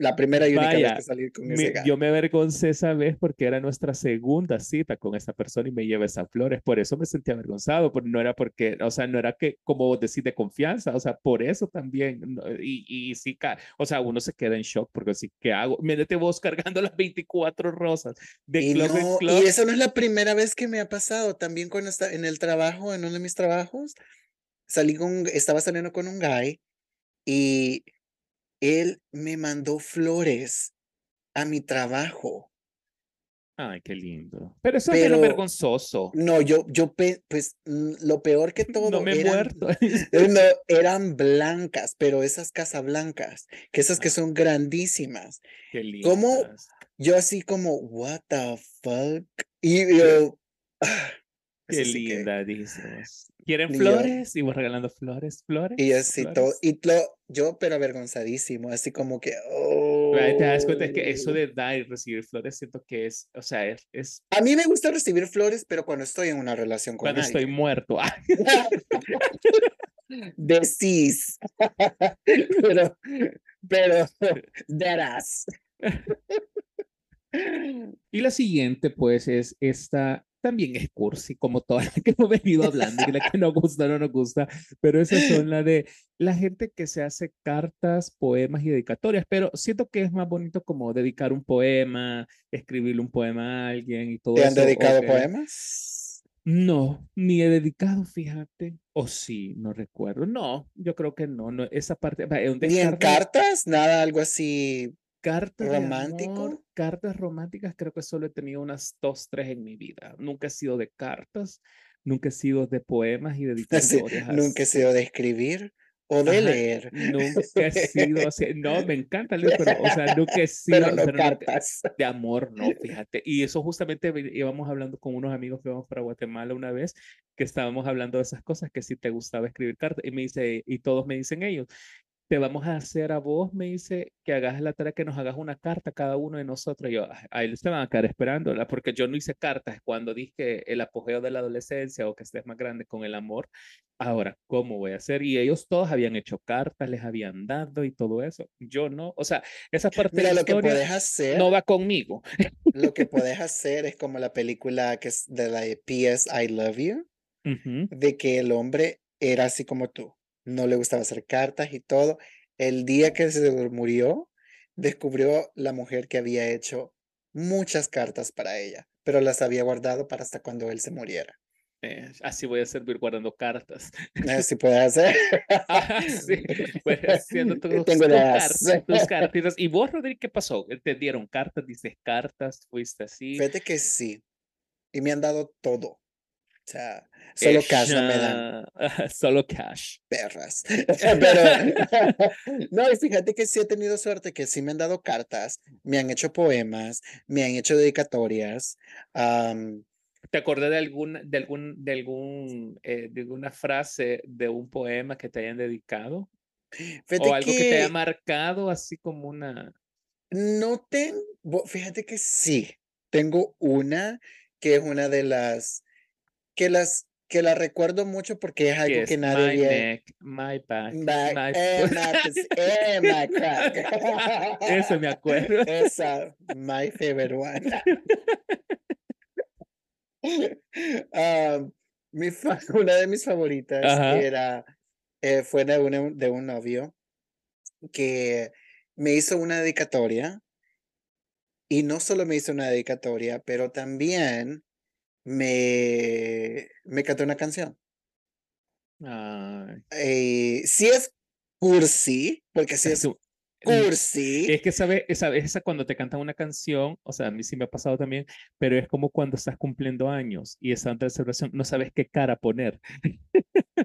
la primera y única vez que salí con ese Yo me avergoncé esa vez porque era nuestra segunda cita con esa persona y me lleva esas flores. Por eso me sentí avergonzado, no era porque, o sea, no era que, como decir, de confianza, o sea, por eso también. Y, y sí, o sea, uno se queda en shock porque sí, ¿qué hago? Mírate vos cargando las 24 rosas de y club Y eso no es la primera vez que me ha pasado. También cuando está en el trabajo, en uno de mis trabajos, salí con, estaba saliendo con un guy y él me mandó flores a mi trabajo. Ay, qué lindo. Pero eso es Pero vergonzoso. no, yo, yo, pues lo peor que todo No me he eran, muerto. no, eran blancas, pero esas casablancas, que esas que Ah. son grandísimas. Qué ¿Cómo? lindas. Yo así como, what the fuck? Y yo, ah, es Qué que- linda, dices. ¿Quieren Y yo- flores? Y vos regalando flores, flores. Y así todo, y lo- yo pero avergonzadísimo, así como que, oh. Te das cuenta es que eso de dar y recibir flores siento que es, o sea, es, es A mí me gusta recibir flores, pero cuando estoy en una relación con cuando estoy muerto. Ah, Decís. pero, pero, verás. Y la siguiente, pues, es esta, también es cursi, como todas las que hemos venido hablando, y la que nos gusta o no nos gusta, pero esas son la de la gente que se hace cartas, poemas y dedicatorias, pero siento que es más bonito como dedicar un poema, escribirle un poema a alguien y todo ¿Te han eso. o dedicado que- poemas? No, ni he dedicado, fíjate. O sí, no recuerdo. No, yo creo que no, no, esa parte, ¿Ni en cartas? Nada, algo así. Cartas de ¿Romántico? Cartas románticas, creo que solo he tenido unas dos, tres en mi vida. Nunca he sido de cartas, nunca he sido de poemas y así, dedicatorias. Nunca he sido de escribir o de Ajá, leer. Nunca he sido así. No, me encanta leer, pero, o sea, nunca he sido. Pero no pero nunca- cartas. de amor, no, fíjate. Y eso justamente íbamos hablando con unos amigos que vamos para Guatemala una vez, que estábamos hablando de esas cosas, que si te gustaba escribir cartas. Y me dice, y todos me dicen ellos, te vamos a hacer a vos, me dice, que hagas la tarea, que nos hagas una carta cada uno de nosotros. Y yo, "Ay, a él se van a quedar esperándola, porque yo no hice cartas cuando dije el apogeo de la adolescencia o que estés más grande con el amor. Ahora, ¿cómo voy a hacer? Y ellos todos habían hecho cartas, les habían dado y todo eso. Yo no. O sea, esa parte de Mira, la lo que puedes hacer, no va conmigo. lo que puedes hacer es como la película que es de la de PS I Love You, Ujú. de que el hombre era así como tú, no le gustaba hacer cartas y todo. El día que se murió, descubrió la mujer que había hecho muchas cartas para ella, pero las había guardado para hasta cuando él se muriera. Eh, así voy a servir guardando cartas. Así puedes hacer. Ajá, sí, pues haciendo tus, Tengo tus ideas. car- tus cartitas. ¿Y vos, Rodríguez, qué pasó? ¿Te dieron cartas? ¿Dices cartas? ¿Fuiste así? Fíjate que sí. Y me han dado todo. O sea, solo cash no me dan. Solo cash. perras. Pero no, y fíjate que sí he tenido suerte, que sí me han dado cartas, me han hecho poemas, me han hecho dedicatorias. ¿Te acordás de alguna, de algún, de algún, eh, de alguna frase de un poema que te hayan dedicado? fíjate ¿O algo que te haya que marcado así como una... no tengo, fíjate que sí, tengo una que es una de las que las que la recuerdo mucho porque es algo es que nadie my había- neck, my back, Back, my eh, foot"? my pos- eh, my crack. Eso me acuerdo. Esa, my favorite one. Um, mi fa- una de mis favoritas Ajá. era, eh, fue de, una- de un novio que me hizo una dedicatoria y no solo me hizo una dedicatoria, pero también me, me cantó una canción. Eh, sí es cursi, porque sí es eso- cursi. Es que sabes, esa, esa cuando te cantan una canción, o sea, a mí sí me ha pasado también, pero es como cuando estás cumpliendo años y estás de celebración, no sabes qué cara poner.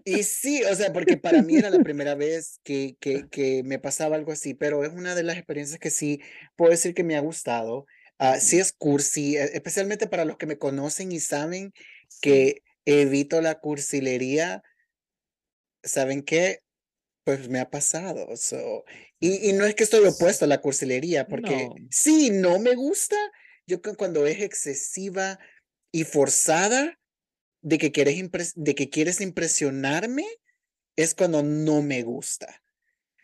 Y sí, o sea, porque para mí era la primera vez que, que, que me pasaba algo así, pero es una de las experiencias que sí puedo decir que me ha gustado. Ah, sí es cursi, e- especialmente para los que me conocen y saben que evito la cursilería. ¿Saben qué? Pues me ha pasado. so, y, y no es que estoy opuesto a la cursilería, porque No. sí, no me gusta. Yo creo que cuando es excesiva y forzada de que quieres, impres- de que quieres impresionarme, es cuando no me gusta.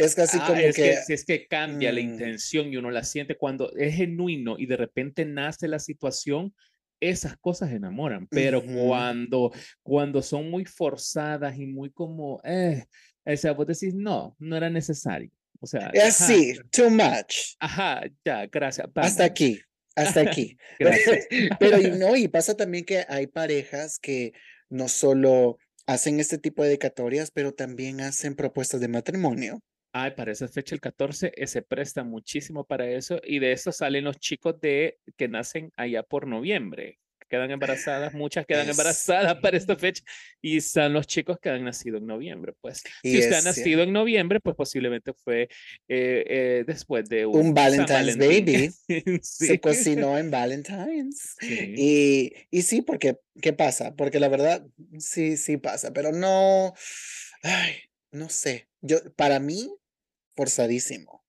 Es casi Ah, como es que, que, es que cambia la mm. intención y uno la siente cuando es genuino y de repente nace la situación, esas cosas enamoran, pero cuando, cuando son muy forzadas y muy como, eh, o sea, vos decís, no, no era necesario. O sea, es ajá, así, too much. ajá, ya, gracias. Hasta vámonos, aquí, hasta aquí. Pero y no, y pasa también que hay parejas que no solo hacen este tipo de dedicatorias, pero también hacen propuestas de matrimonio. Ay, para esa fecha, el 14, eh, se presta muchísimo para eso. Y de eso salen los chicos de que nacen allá por noviembre. Quedan embarazadas, muchas quedan Es- embarazadas para esta fecha. Y están los chicos que han nacido en noviembre. Pues, Y si usted ha nacido en noviembre, pues posiblemente fue eh, eh, después de un, Un Valentine's baby. sí. Se cocinó en Valentine's. Sí. Y, y sí, porque, ¿qué pasa? Porque la verdad, sí, sí pasa, pero no, ay, no sé. Yo, para mí, forzadísimo.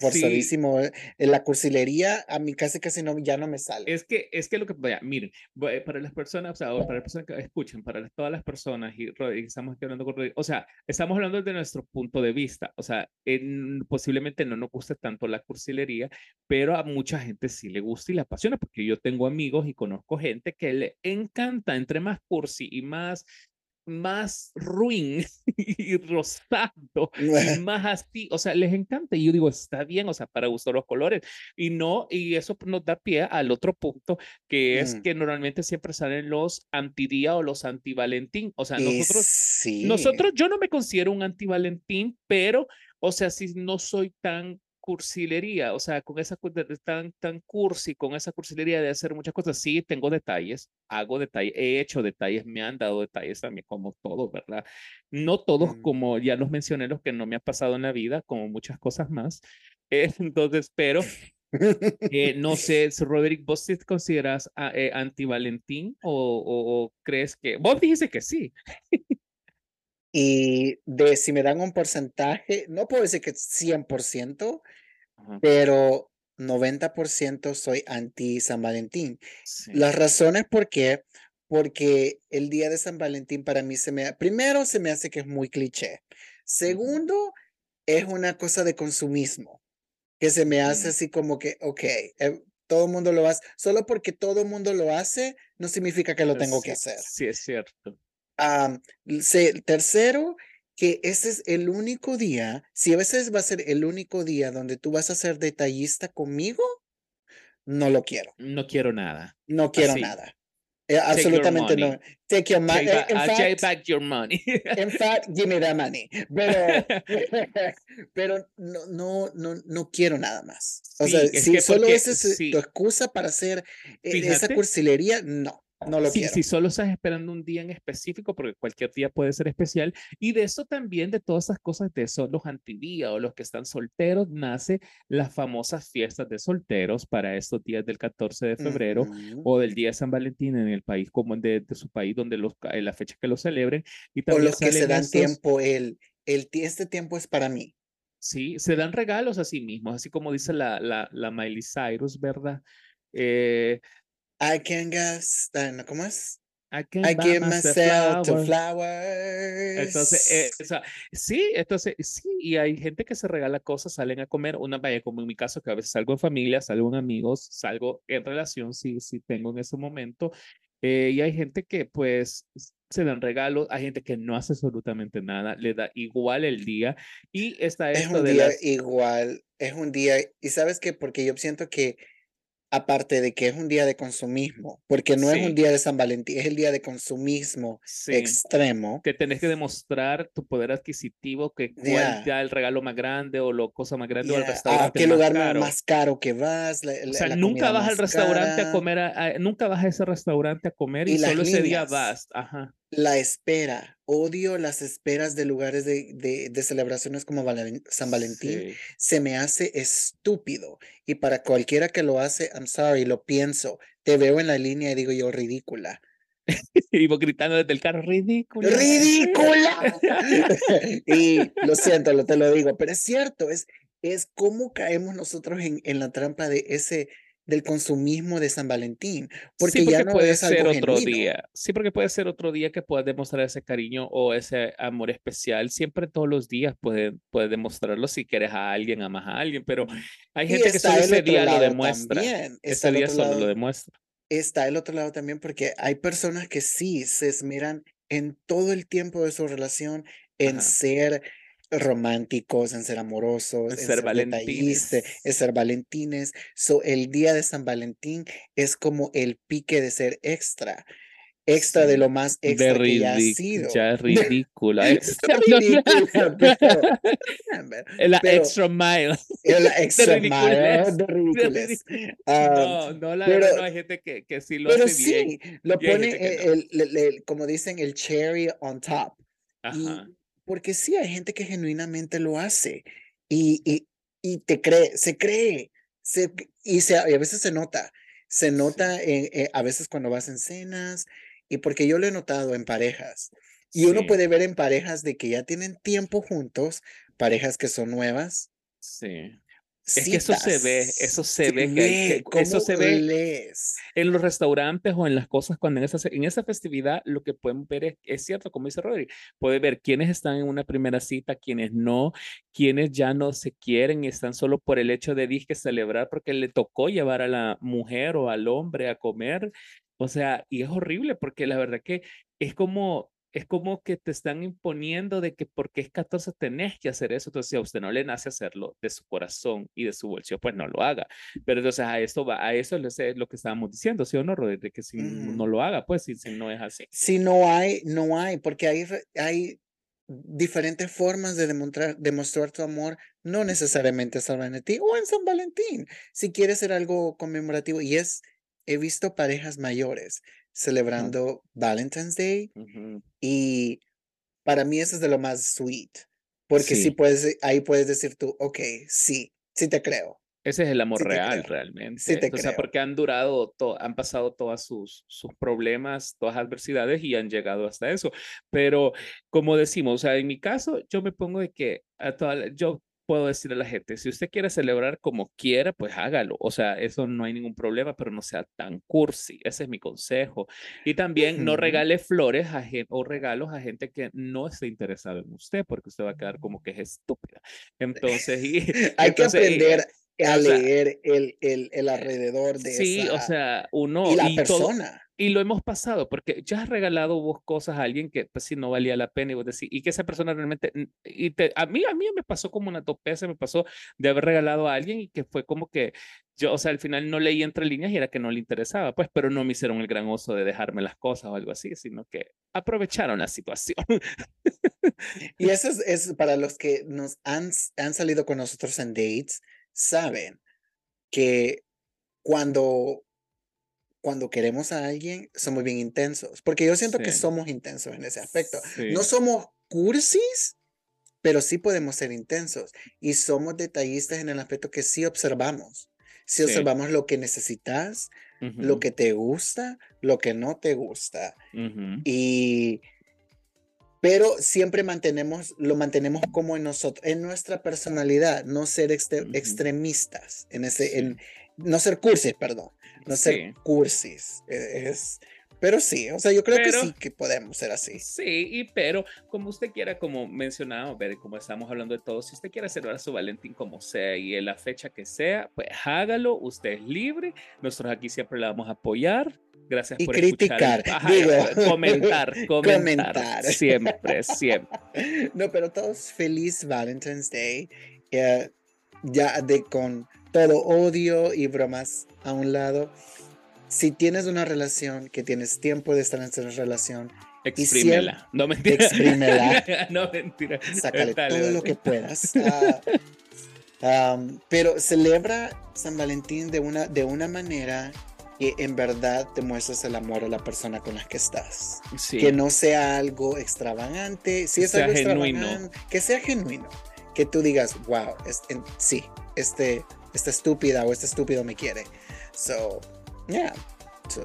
Sí. Forzadísimo. eh, En la cursilería, a mí casi casi no, ya no me sale. Es que, es que lo que, vaya, miren, eh, para las personas, o sea, para las personas que escuchen, para todas las personas, y, y estamos aquí hablando con Rodrigo, o sea, estamos hablando de nuestro punto de vista, o sea, en- posiblemente no nos guste tanto la cursilería, pero a mucha gente sí le gusta y le apasiona, porque yo tengo amigos y conozco gente que le encanta, entre más cursi y más más ruin y rosado y más así, o sea, les encanta y yo digo, está bien, o sea, para gusto los colores y no, y eso nos da pie al otro punto que es Mm. que normalmente siempre salen los antidía o los anti-Valentín, o sea, nosotros, sí. nosotros, yo no me considero un anti-Valentín, pero, o sea, si no soy tan cursilería, o sea, con esa tan, tan cursi, con esa cursilería de hacer muchas cosas, sí, tengo detalles, hago detalles, he hecho detalles, me han dado detalles también, como todos, ¿verdad? No todos, Mm. como ya los mencioné, los que no me ha pasado en la vida, como muchas cosas más. Eh, entonces, pero eh, no sé, Roderick, ¿vos te consideras ah, eh, anti-Valentín o, o- o crees que, vos dijiste que sí? Y de si me dan un porcentaje, no puedo decir que 100%, Ajá, pero 90% soy anti San Valentín. sí. Las razones por qué, porque el día de San Valentín para mí se me, primero se me hace que es muy cliché. Segundo, es una cosa de consumismo, que se me hace Ujú. así como que, ok, eh, todo el mundo lo hace, solo porque todo el mundo lo hace, no significa que lo tengo que Sí, hacer. Sí, es cierto. Am, se- tercero, que ese es el único día, si a veces va a ser el único día donde tú vas a ser detallista conmigo, no lo quiero, No quiero nada. no quiero Así. nada. Eh, absolutamente no. Take your money. Take In I'll take fact, back your money. in fact, give me that money. Pero, pero no, no, no, no quiero nada más. O Sí, sea, si solo esa es eh, sí. tu excusa para hacer eh, esa Fíjate. cursilería, no, no lo Sí, quiero. si solo estás esperando un día en específico, porque cualquier día puede ser especial, y de eso también, de todas esas cosas, de eso, los antidía o los que están solteros, nace las famosas fiestas de solteros para estos días del 14 de febrero o del día de San Valentín en el país como de, de su país, donde los, en la fecha que lo celebren. Y O también los que se dan estos- tiempo, el, este tiempo es para mí. Sí, se dan regalos a sí mismos, así como dice la, la, la Miley Cyrus, ¿verdad? Eh, I can guess. ¿cómo es? I can I give myself to flowers. Entonces, eh, flowers. o sea, sí, entonces, sí, y hay gente que se regala cosas, salen a comer, una vaya, como en mi caso, que a veces salgo en familia, salgo en amigos, salgo en relación, sí, sí tengo en ese momento, eh, y hay gente que pues se dan regalos, hay gente que no hace absolutamente nada, le da igual el día, y está Es esto un de día las... igual, es un día, y sabes qué, porque yo siento que aparte de que es un día de consumismo, porque no es Sí. un día de San Valentín, es el día de consumismo Sí. extremo. que tenés que demostrar tu poder adquisitivo, que cuál Ya. ya el regalo más grande o la cosa más grande o el ¿A restaurante qué más lugar caro. más caro que vas? La, O la- sea, la nunca vas al restaurante a cara, comer, a- a- nunca vas a ese restaurante a comer y, Y solo ese día líneas. vas. Ajá. La espera, odio las esperas de lugares de, de, de celebraciones como Valen- San Valentín. Sí. se me hace estúpido. Y para cualquiera que lo hace, I'm sorry, lo pienso. Te veo en la línea y digo yo, ridícula. Y vos gritando desde el carro, ridículo. ¡Ridícula! y lo siento, lo, te lo digo, pero es cierto, es, es cómo caemos nosotros en, en la trampa de ese, del consumismo de San Valentín. Porque, sí, porque ya no puede es ser algo otro genuino. día. Sí, porque puede ser otro día que puedas demostrar ese cariño o ese amor especial. Siempre todos los días puedes puede demostrarlo si quieres a alguien, amas a alguien, pero hay Y gente que solo ese día lo demuestra. también, Ese día solo lado. lo demuestra. está el otro lado también porque hay personas que sí se esmeran en todo el tiempo de su relación en Ajá. ser románticos, en ser amorosos, En en ser valentines. en ser valentines. So, el día de San Valentín es como el pique de ser extra. extra de lo más extra que ya ha sido. Ya es ridícula. Extra ridícula, pero, la extra mile. La extra mile de ridículas. no, no, la verdad, no hay gente que, que sí lo hace sí, bien. lo pone, el, el, como dicen, el cherry on top. Ajá. Porque sí, hay gente que genuinamente lo hace y, y, y te cree, se cree, se, y, se, y a veces se nota. Se nota eh, a veces cuando vas en cenas, y porque yo lo he notado en parejas. Y uno puede ver en parejas de que ya tienen tiempo juntos, parejas que son nuevas. Sí. Es que eso se ve, eso se, ve, que, eso se ve en los restaurantes o en las cosas cuando en esa, en esa festividad lo que pueden ver es, es cierto, como dice Rodri, puede ver quiénes están en una primera cita, quiénes no, quiénes ya no se quieren y están solo por el hecho de dije celebrar porque le tocó llevar a la mujer o al hombre a comer. O sea, y es horrible porque la verdad que es como es como que te están imponiendo de que porque es 14 tenés que hacer eso. Entonces, si a usted no le nace hacerlo de su corazón y de su bolsillo, pues no lo haga. Pero entonces a esto va, a eso es lo que estábamos diciendo, ¿sí o no, Rodri? De que si no lo haga, pues si, si, no es así. Si no hay, no hay, porque hay, hay diferentes formas de demostrar, demostrar tu amor, no necesariamente San Valentín o en San Valentín, si quieres ser algo conmemorativo. Y es, he visto parejas mayores celebrando Valentine's Day y para mí eso es de lo más sweet, porque sí. puedes, ahí puedes decir tú, ok, sí, sí te creo. Ese es el amor real, realmente. Sí te o sea, porque han durado, han pasado todas sus, sus problemas, todas las adversidades y han llegado hasta eso. Pero como decimos, o sea, en mi caso, yo me pongo de que a toda, yo puedo decir a la gente, si usted quiere celebrar como quiera, pues hágalo. O sea, eso no hay ningún problema, pero no sea tan cursi. Ese es mi consejo. Y también no regale flores a o regalos a gente que no esté interesada en usted, porque usted va a quedar como que es estúpida. Entonces, y, hay que aprender a leer el, el, el, alrededor de sí, o sea, uno y la persona. Y lo hemos pasado, porque ya has regalado vos cosas a alguien que pues sí no valía la pena y vos decís, y que esa persona realmente, y te, a mí, a mí me pasó como una topeza, me pasó de haber regalado a alguien y que fue como que yo, o sea, al final no leí entre líneas y era que no le interesaba, pues, pero no me hicieron el gran oso de dejarme las cosas o algo así, sino que aprovecharon la situación. y eso es, es para los que nos han, han salido con nosotros en dates, saben que cuando cuando queremos a alguien, somos bien intensos, porque yo siento que somos intensos en ese aspecto. No somos cursis, pero sí podemos ser intensos y somos detallistas en el aspecto que sí observamos. Sí, observamos lo que necesitas, lo que te gusta, lo que no te gusta. Y pero siempre mantenemos, lo mantenemos como en nosotros, en nuestra personalidad, no ser extremistas, en ese, en, no ser cursis, perdón, no ser cursis. E, es, pero sí, o sea, yo creo que sí que podemos ser así. Sí, y pero como usted quiera, como mencionaba, como estamos hablando de todo, si usted quiere celebrar su Valentín como sea y en la fecha que sea, pues hágalo, usted es libre, nosotros aquí siempre la vamos a apoyar. Gracias y por criticar, escuchar. Digo, comentar, comentar, comentar, siempre, siempre. No, pero todos feliz Valentine's Day. Eh, ya de con todo odio y bromas a un lado. Si tienes una relación, que tienes tiempo de estar en esa relación, exprímela. No mentira. Exprímela. no mentira. Sácale todo lo que puedas. Ah, pero celebra San Valentín de una, de una manera que en verdad te muestres el amor a la persona con la que estás. Que no sea algo extravagante. Si es algo genuino. que sea genuino. Que tú digas, wow, sí, este, esta estúpida o este estúpido me quiere. So, yeah. So,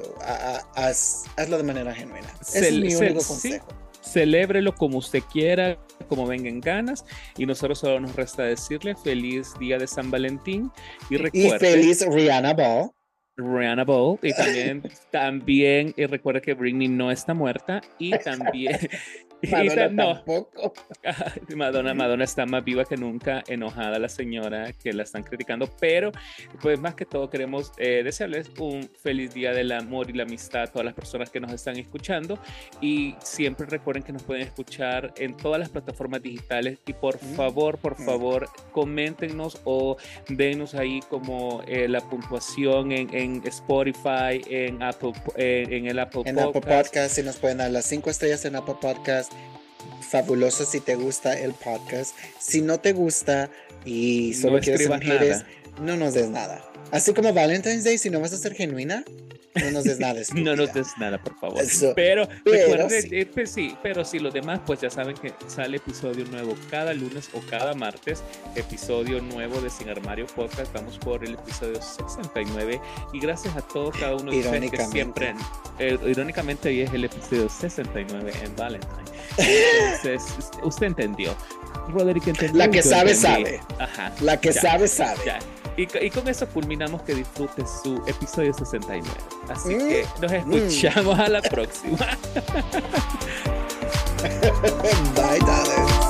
hazlo de manera genuina. es mi único consejo. celébrelo como usted quiera, como vengan ganas. Y nosotros solo nos resta decirle feliz día de San Valentín. Y, recuerde, y feliz Rihanna Ball. Rihanna Ball y también también y recuerda que Britney no está muerta y también Madonna tampoco. Madonna, Madonna está más viva que nunca, enojada la señora que la están criticando, pero pues más que todo queremos eh, desearles un feliz día del amor y la amistad a todas las personas que nos están escuchando y siempre recuerden que nos pueden escuchar en todas las plataformas digitales y por favor, por favor, coméntenos o denos ahí como eh, la puntuación en, en Spotify, en Apple, en el Apple en Apple Podcast. Si nos pueden dar las cinco estrellas en Apple Podcast, fabuloso si te gusta el podcast. Si no te gusta y solo quieres mujeres, no nos des nada. Así como Valentine's Day, si no vas a ser genuina, no nos des nada. no nos des nada, por favor. pero, recuerden, eh, pues sí. pero sí, los demás, pues ya saben que sale episodio nuevo cada lunes o cada martes. Episodio nuevo de Sin Armario Podcast. Vamos por el episodio 69. Y gracias a todos, cada uno de ustedes que siempre. Eh, irónicamente, hoy es el episodio 69 en Valentine. Entonces, usted entendió. Roderick entendió. La que sabe, sabe. Ajá. La que sabe, sabe. Y, con eso culminamos que disfrutes su episodio 69. Así mm, que nos mm. escuchamos a la próxima. Bye, darling.